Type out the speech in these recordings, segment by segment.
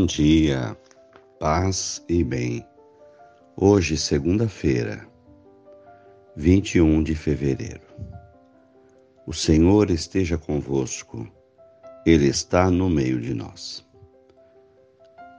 Bom dia, paz e bem. Hoje, segunda-feira, 21 de fevereiro. O Senhor esteja convosco, Ele está no meio de nós.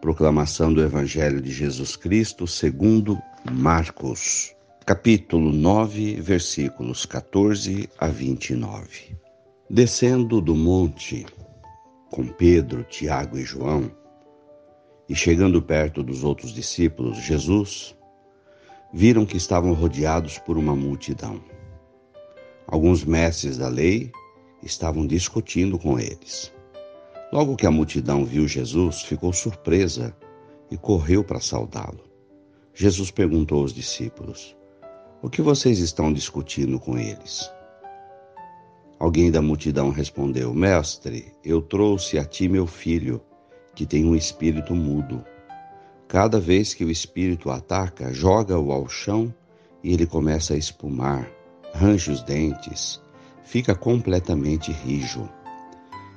Proclamação do Evangelho de Jesus Cristo segundo Marcos, capítulo 9, versículos 14 a 29. Descendo do monte, com Pedro, Tiago e João, e chegando perto dos outros discípulos, Jesus, viram que estavam rodeados por uma multidão. Alguns mestres da lei estavam discutindo com eles. Logo que a multidão viu Jesus, ficou surpresa e correu para saudá-lo. Jesus perguntou aos discípulos: O que vocês estão discutindo com eles? Alguém da multidão respondeu: Mestre, eu trouxe a ti meu filho, que tem um espírito mudo. Cada vez que o espírito ataca, joga-o ao chão e ele começa a espumar, range os dentes, fica completamente rijo.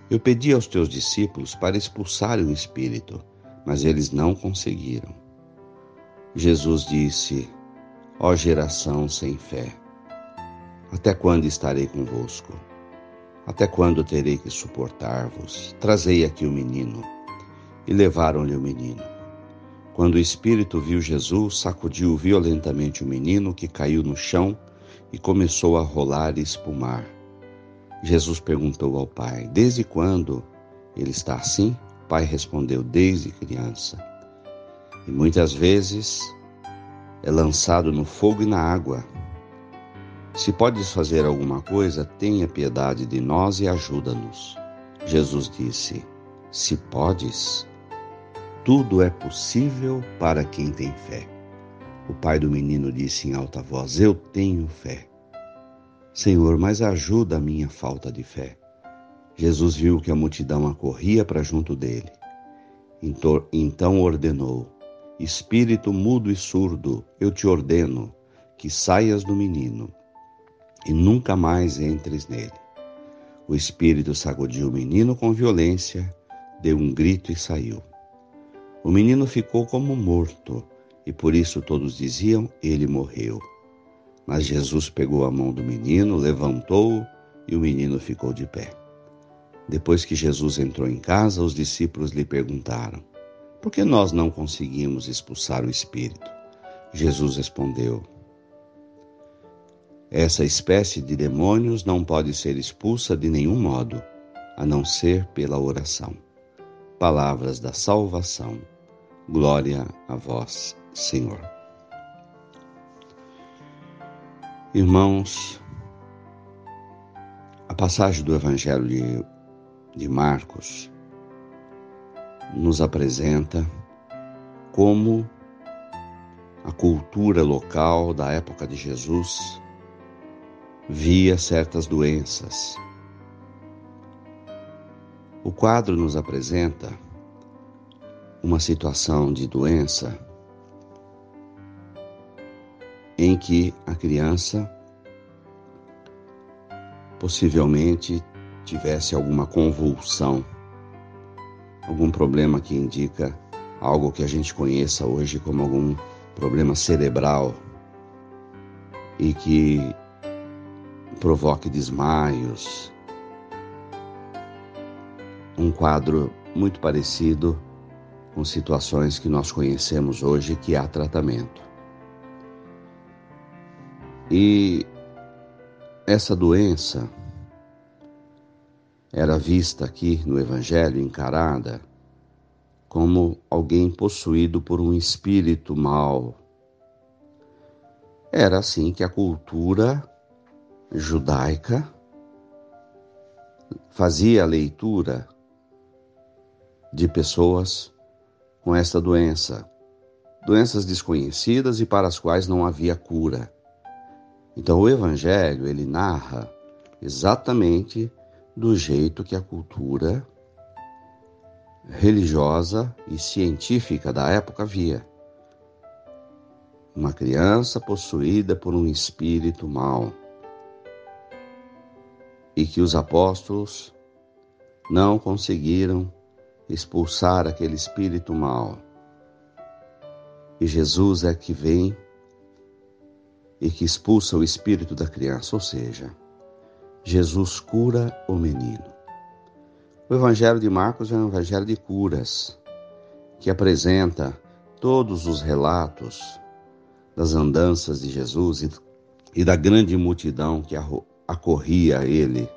Eu pedi aos teus discípulos para expulsarem o espírito, mas eles não conseguiram. Jesus disse: Ó geração sem fé, até quando estarei convosco? Até quando terei que suportar-vos? Trazei aqui o menino. E levaram-lhe o menino. Quando o espírito viu Jesus, sacudiu violentamente o menino, que caiu no chão e começou a rolar e espumar. Jesus perguntou ao pai: Desde quando ele está assim? O pai respondeu: Desde criança. E muitas vezes é lançado no fogo e na água se podes fazer alguma coisa, tenha piedade de nós e ajuda-nos. Jesus disse: Se podes, tudo é possível para quem tem fé. O pai do menino disse em alta voz: Eu tenho fé. Senhor, mas ajuda a minha falta de fé. Jesus viu que a multidão acorria para junto dele. Então ordenou: Espírito mudo e surdo, eu te ordeno que saias do menino e nunca mais entres nele. O espírito sacudiu o menino com violência, deu um grito e saiu. O menino ficou como morto, e por isso todos diziam: Ele morreu. Mas Jesus pegou a mão do menino, levantou-o e o menino ficou de pé. Depois que Jesus entrou em casa, os discípulos lhe perguntaram: Por que nós não conseguimos expulsar o espírito? Jesus respondeu: essa espécie de demônios não pode ser expulsa de nenhum modo, a não ser pela oração. Palavras da salvação. Glória a vós, Senhor. Irmãos, a passagem do Evangelho de, de Marcos nos apresenta como a cultura local da época de Jesus via certas doenças. O quadro nos apresenta uma situação de doença em que a criança possivelmente tivesse alguma convulsão, algum problema que indica algo que a gente conheça hoje como algum problema cerebral e que provoque desmaios. Um quadro muito parecido com situações que nós conhecemos hoje que há tratamento. E essa doença era vista aqui no Evangelho, encarada como alguém possuído por um espírito mau. Era assim que a cultura judaica fazia a leitura de pessoas com esta doença, doenças desconhecidas e para as quais não havia cura. Então o evangelho, ele narra exatamente do jeito que a cultura religiosa e científica da época via. Uma criança possuída por um espírito mau e que os apóstolos não conseguiram expulsar aquele espírito mal. E Jesus é que vem e que expulsa o espírito da criança, ou seja, Jesus cura o menino. O Evangelho de Marcos é um evangelho de curas, que apresenta todos os relatos das andanças de Jesus e, da grande multidão que acorria a ele,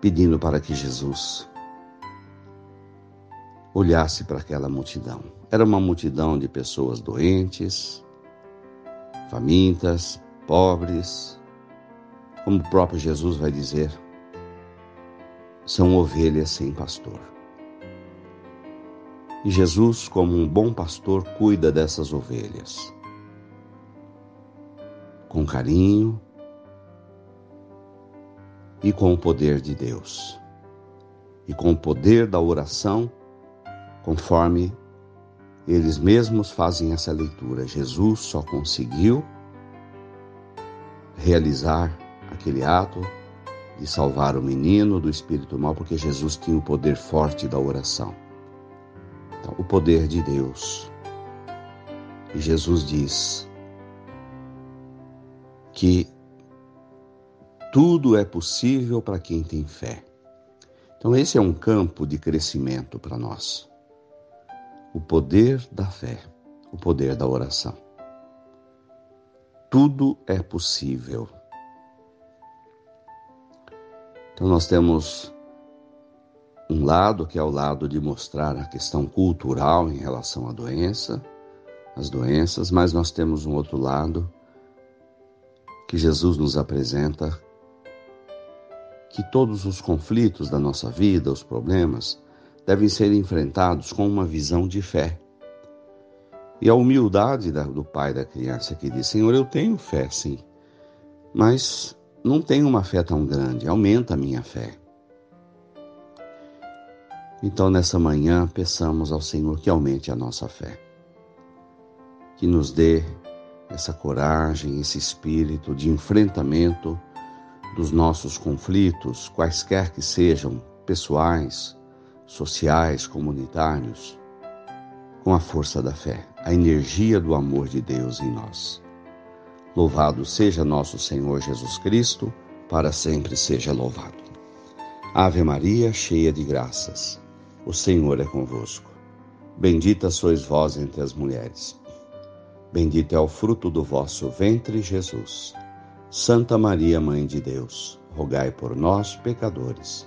pedindo para que Jesus olhasse para aquela multidão. Era uma multidão de pessoas doentes, famintas, pobres, como o próprio Jesus vai dizer, são ovelhas sem pastor. E Jesus, como um bom pastor, cuida dessas ovelhas. Com carinho e com o poder de Deus. E com o poder da oração, conforme eles mesmos fazem essa leitura. Jesus só conseguiu realizar aquele ato de salvar o menino do espírito mal porque Jesus tinha o poder forte da oração. Então, o poder de Deus. E Jesus diz que tudo é possível para quem tem fé. Então, esse é um campo de crescimento para nós o poder da fé, o poder da oração. Tudo é possível. Então, nós temos um lado que é o lado de mostrar a questão cultural em relação à doença, as doenças, mas nós temos um outro lado que Jesus nos apresenta que todos os conflitos da nossa vida, os problemas, devem ser enfrentados com uma visão de fé. E a humildade do pai da criança que diz: Senhor, eu tenho fé, sim, mas não tenho uma fé tão grande, aumenta a minha fé. Então, nessa manhã, peçamos ao Senhor que aumente a nossa fé, que nos dê essa coragem, esse espírito de enfrentamento dos nossos conflitos, quaisquer que sejam, pessoais, sociais, comunitários, com a força da fé, a energia do amor de Deus em nós. Louvado seja nosso Senhor Jesus Cristo, para sempre seja louvado. Ave Maria, cheia de graças, o Senhor é convosco. Bendita sois vós entre as mulheres. Bendito é o fruto do vosso ventre, Jesus. Santa Maria, Mãe de Deus, rogai por nós, pecadores